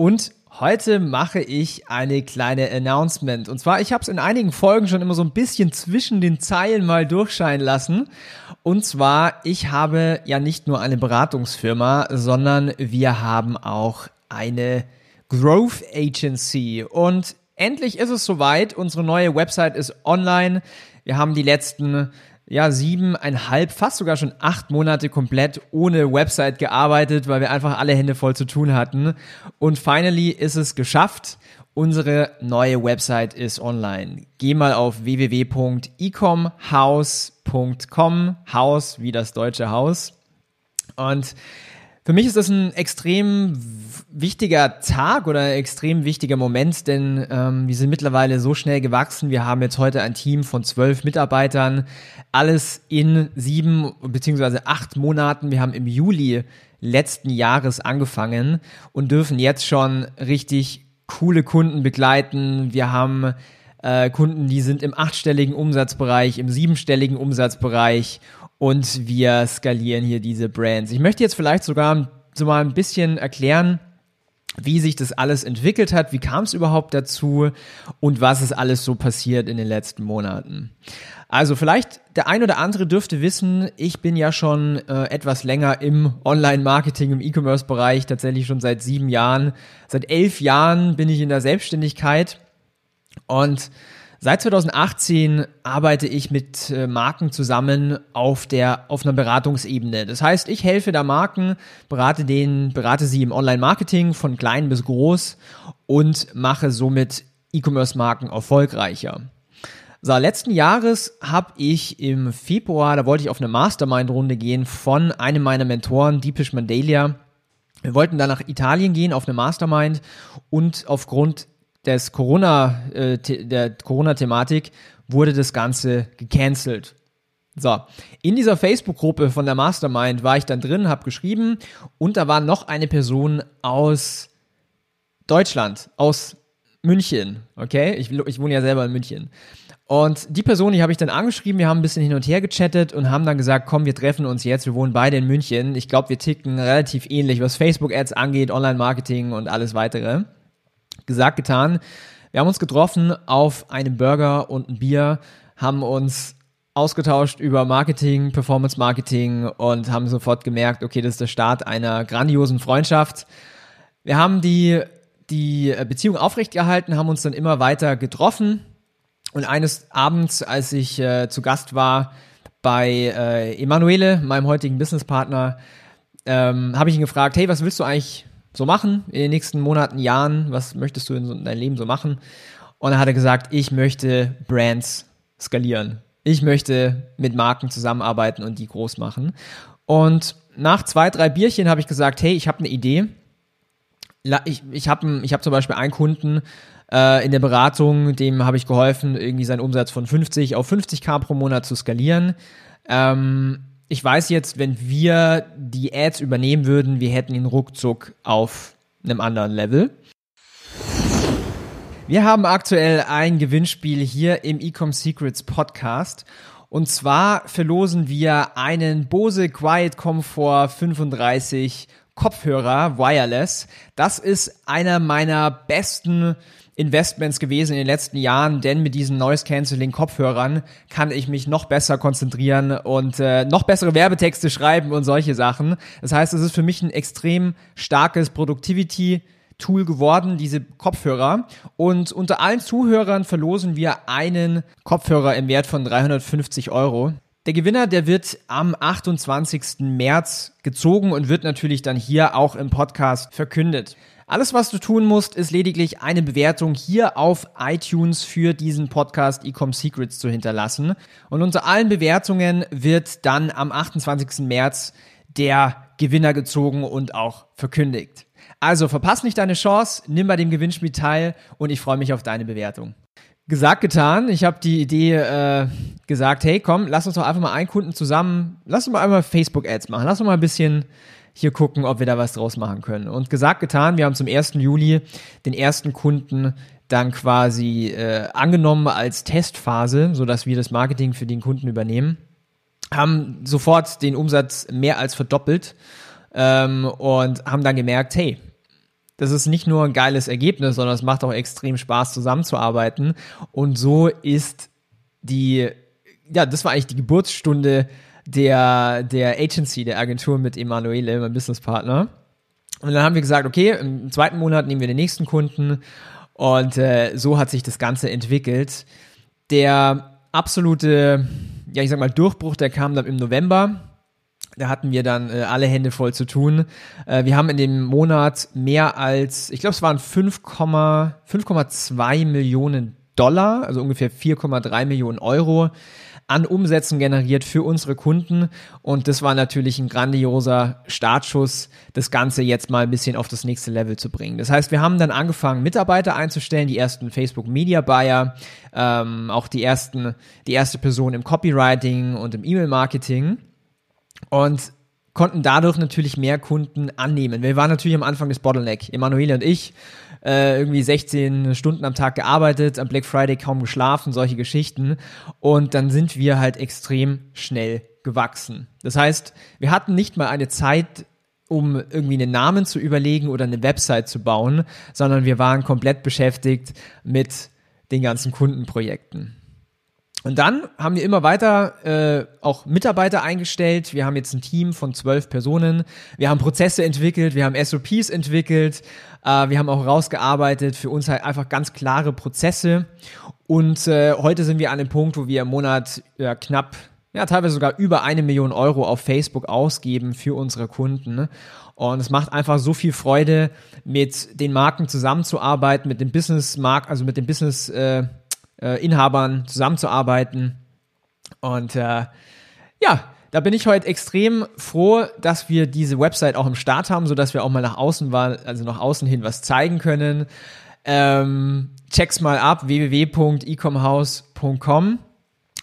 Und heute mache ich eine kleine Announcement. Und zwar, ich habe es in einigen Folgen schon immer so ein bisschen zwischen den Zeilen mal durchscheinen lassen. Und zwar, ich habe ja nicht nur eine Beratungsfirma, sondern wir haben auch eine Growth Agency. Und endlich ist es soweit. Unsere neue Website ist online. Wir haben die letzten ja, siebeneinhalb, fast sogar schon acht Monate komplett ohne Website gearbeitet, weil wir einfach alle Hände voll zu tun hatten. Und finally ist es geschafft. Unsere neue Website ist online. Geh mal auf www.ecomhouse.com, Haus wie das deutsche Haus. Und für mich ist das ein extrem wichtiger Tag oder ein extrem wichtiger Moment, denn ähm, wir sind mittlerweile so schnell gewachsen. Wir haben jetzt heute ein Team von zwölf Mitarbeitern, alles in sieben beziehungsweise acht Monaten. Wir haben im Juli letzten Jahres angefangen und dürfen jetzt schon richtig coole Kunden begleiten. Wir haben äh, Kunden, die sind im achtstelligen Umsatzbereich, im siebenstelligen Umsatzbereich und wir skalieren hier diese Brands. Ich möchte jetzt vielleicht sogar so mal ein bisschen erklären, wie sich das alles entwickelt hat, wie kam es überhaupt dazu und was ist alles so passiert in den letzten Monaten. Also vielleicht der ein oder andere dürfte wissen, ich bin ja schon äh, etwas länger im Online-Marketing, im E-Commerce-Bereich, tatsächlich schon seit sieben Jahren. Seit elf Jahren bin ich in der Selbstständigkeit und Seit 2018 arbeite ich mit äh, Marken zusammen auf der auf einer Beratungsebene. Das heißt, ich helfe da Marken, berate den, berate sie im Online-Marketing von klein bis groß und mache somit E-Commerce-Marken erfolgreicher. So, letzten Jahres habe ich im Februar, da wollte ich auf eine Mastermind-Runde gehen von einem meiner Mentoren, Deepish Mandalia. Wir wollten da nach Italien gehen auf eine Mastermind und aufgrund des Corona, äh, der Corona-Thematik wurde das Ganze gecancelt. So, in dieser Facebook-Gruppe von der Mastermind war ich dann drin, habe geschrieben und da war noch eine Person aus Deutschland, aus München, okay? Ich, ich wohne ja selber in München. Und die Person, die habe ich dann angeschrieben, wir haben ein bisschen hin und her gechattet und haben dann gesagt, komm, wir treffen uns jetzt, wir wohnen beide in München. Ich glaube, wir ticken relativ ähnlich, was Facebook-Ads angeht, Online-Marketing und alles weitere gesagt, getan. Wir haben uns getroffen auf einem Burger und ein Bier, haben uns ausgetauscht über Marketing, Performance Marketing und haben sofort gemerkt, okay, das ist der Start einer grandiosen Freundschaft. Wir haben die, die Beziehung aufrechtgehalten, haben uns dann immer weiter getroffen und eines Abends, als ich äh, zu Gast war bei äh, Emanuele, meinem heutigen Businesspartner, ähm, habe ich ihn gefragt, hey, was willst du eigentlich so machen in den nächsten Monaten, Jahren? Was möchtest du in, so, in deinem Leben so machen? Und dann hat er gesagt, ich möchte Brands skalieren. Ich möchte mit Marken zusammenarbeiten und die groß machen. Und nach zwei, drei Bierchen habe ich gesagt, hey, ich habe eine Idee. Ich, ich habe ich hab zum Beispiel einen Kunden äh, in der Beratung, dem habe ich geholfen, irgendwie seinen Umsatz von 50 auf 50k pro Monat zu skalieren. Ähm, ich weiß jetzt, wenn wir die Ads übernehmen würden, wir hätten ihn ruckzuck auf einem anderen Level. Wir haben aktuell ein Gewinnspiel hier im Ecom Secrets Podcast. Und zwar verlosen wir einen Bose Quiet Comfort 35 Kopfhörer wireless. Das ist einer meiner besten Investments gewesen in den letzten Jahren, denn mit diesen Noise Cancelling Kopfhörern kann ich mich noch besser konzentrieren und äh, noch bessere Werbetexte schreiben und solche Sachen. Das heißt, es ist für mich ein extrem starkes Productivity Tool geworden, diese Kopfhörer. Und unter allen Zuhörern verlosen wir einen Kopfhörer im Wert von 350 Euro. Der Gewinner, der wird am 28. März gezogen und wird natürlich dann hier auch im Podcast verkündet. Alles, was du tun musst, ist lediglich eine Bewertung hier auf iTunes für diesen Podcast Ecom Secrets zu hinterlassen. Und unter allen Bewertungen wird dann am 28. März der Gewinner gezogen und auch verkündigt. Also verpass nicht deine Chance, nimm bei dem Gewinnspiel teil und ich freue mich auf deine Bewertung. Gesagt, getan. Ich habe die Idee äh, gesagt, hey komm, lass uns doch einfach mal einen Kunden zusammen, lass uns mal einmal Facebook-Ads machen, lass uns mal ein bisschen hier gucken, ob wir da was draus machen können. Und gesagt, getan, wir haben zum 1. Juli den ersten Kunden dann quasi äh, angenommen als Testphase, sodass wir das Marketing für den Kunden übernehmen, haben sofort den Umsatz mehr als verdoppelt ähm, und haben dann gemerkt, hey, das ist nicht nur ein geiles Ergebnis, sondern es macht auch extrem Spaß zusammenzuarbeiten. Und so ist die, ja, das war eigentlich die Geburtsstunde der, der Agency, der Agentur mit Emanuele, mein Businesspartner. Und dann haben wir gesagt, okay, im zweiten Monat nehmen wir den nächsten Kunden. Und äh, so hat sich das Ganze entwickelt. Der absolute, ja, ich sag mal, Durchbruch, der kam dann im November. Da hatten wir dann äh, alle Hände voll zu tun. Äh, wir haben in dem Monat mehr als, ich glaube, es waren 5,2 Millionen Dollar, also ungefähr 4,3 Millionen Euro an Umsätzen generiert für unsere Kunden. Und das war natürlich ein grandioser Startschuss, das Ganze jetzt mal ein bisschen auf das nächste Level zu bringen. Das heißt, wir haben dann angefangen, Mitarbeiter einzustellen, die ersten Facebook Media Buyer, ähm, auch die ersten, die erste Person im Copywriting und im E-Mail-Marketing und konnten dadurch natürlich mehr Kunden annehmen. Wir waren natürlich am Anfang des Bottleneck. Emanuele und ich äh, irgendwie 16 Stunden am Tag gearbeitet, am Black Friday kaum geschlafen, solche Geschichten. Und dann sind wir halt extrem schnell gewachsen. Das heißt, wir hatten nicht mal eine Zeit, um irgendwie einen Namen zu überlegen oder eine Website zu bauen, sondern wir waren komplett beschäftigt mit den ganzen Kundenprojekten. Und dann haben wir immer weiter äh, auch Mitarbeiter eingestellt. Wir haben jetzt ein Team von zwölf Personen. Wir haben Prozesse entwickelt, wir haben SOPs entwickelt, äh, wir haben auch rausgearbeitet für uns halt einfach ganz klare Prozesse. Und äh, heute sind wir an dem Punkt, wo wir im Monat ja, knapp, ja teilweise sogar über eine Million Euro auf Facebook ausgeben für unsere Kunden. Und es macht einfach so viel Freude, mit den Marken zusammenzuarbeiten, mit dem Business Mark, also mit dem Business äh, äh, Inhabern zusammenzuarbeiten. Und äh, ja, da bin ich heute extrem froh, dass wir diese Website auch im Start haben, so dass wir auch mal nach außen war, also nach außen hin was zeigen können. Ähm, check's mal ab, www.ecomhouse.com.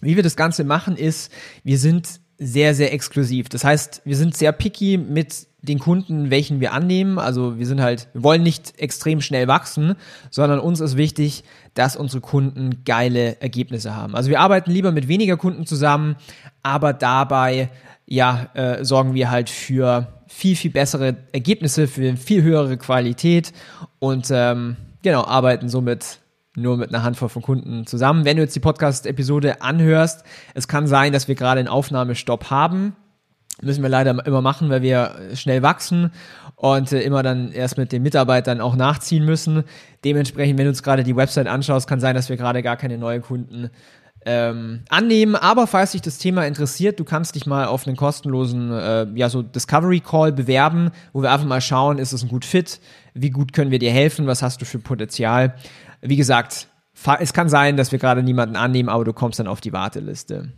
Wie wir das Ganze machen ist, wir sind sehr, sehr exklusiv. Das heißt, wir sind sehr picky mit den Kunden, welchen wir annehmen. Also wir sind halt, wir wollen nicht extrem schnell wachsen, sondern uns ist wichtig, dass unsere Kunden geile Ergebnisse haben. Also wir arbeiten lieber mit weniger Kunden zusammen, aber dabei ja äh, sorgen wir halt für viel viel bessere Ergebnisse, für viel höhere Qualität und ähm, genau arbeiten somit nur mit einer Handvoll von Kunden zusammen. Wenn du jetzt die Podcast-Episode anhörst, es kann sein, dass wir gerade einen Aufnahmestopp haben. Müssen wir leider immer machen, weil wir schnell wachsen und äh, immer dann erst mit den Mitarbeitern auch nachziehen müssen. Dementsprechend, wenn du uns gerade die Website anschaust, kann sein, dass wir gerade gar keine neuen Kunden ähm, annehmen. Aber falls dich das Thema interessiert, du kannst dich mal auf einen kostenlosen äh, ja so Discovery Call bewerben, wo wir einfach mal schauen, ist es ein gut Fit, wie gut können wir dir helfen, was hast du für Potenzial. Wie gesagt, es kann sein, dass wir gerade niemanden annehmen, aber du kommst dann auf die Warteliste.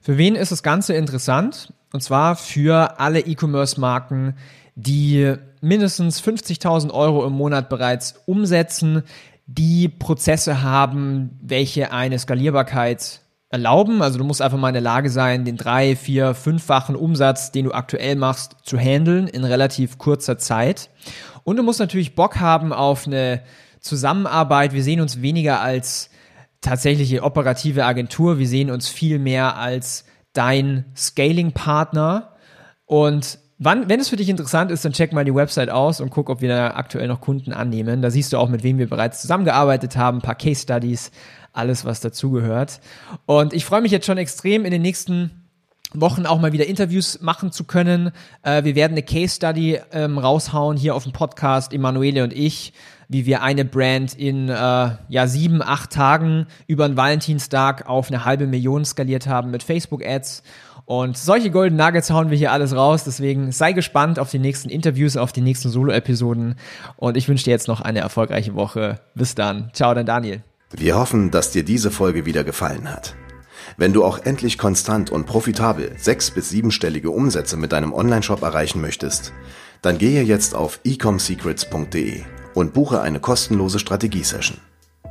Für wen ist das Ganze interessant? Und zwar für alle E-Commerce-Marken, die mindestens 50.000 Euro im Monat bereits umsetzen, die Prozesse haben, welche eine Skalierbarkeit erlauben. Also du musst einfach mal in der Lage sein, den drei, vier, fünffachen Umsatz, den du aktuell machst, zu handeln in relativ kurzer Zeit. Und du musst natürlich Bock haben auf eine Zusammenarbeit. Wir sehen uns weniger als tatsächliche operative Agentur. Wir sehen uns viel mehr als dein Scaling-Partner. Und wann, wenn es für dich interessant ist, dann check mal die Website aus und guck, ob wir da aktuell noch Kunden annehmen. Da siehst du auch, mit wem wir bereits zusammengearbeitet haben, ein paar Case Studies, alles, was dazugehört. Und ich freue mich jetzt schon extrem in den nächsten Wochen auch mal wieder Interviews machen zu können. Äh, wir werden eine Case Study ähm, raushauen hier auf dem Podcast, Emanuele und ich, wie wir eine Brand in äh, ja sieben, acht Tagen über einen Valentinstag auf eine halbe Million skaliert haben mit Facebook Ads. Und solche Golden Nuggets hauen wir hier alles raus. Deswegen sei gespannt auf die nächsten Interviews, auf die nächsten Solo-Episoden. Und ich wünsche dir jetzt noch eine erfolgreiche Woche. Bis dann. Ciao, dein Daniel. Wir hoffen, dass dir diese Folge wieder gefallen hat. Wenn du auch endlich konstant und profitabel sechs- bis siebenstellige Umsätze mit deinem Onlineshop erreichen möchtest, dann gehe jetzt auf ecomsecrets.de und buche eine kostenlose Strategiesession.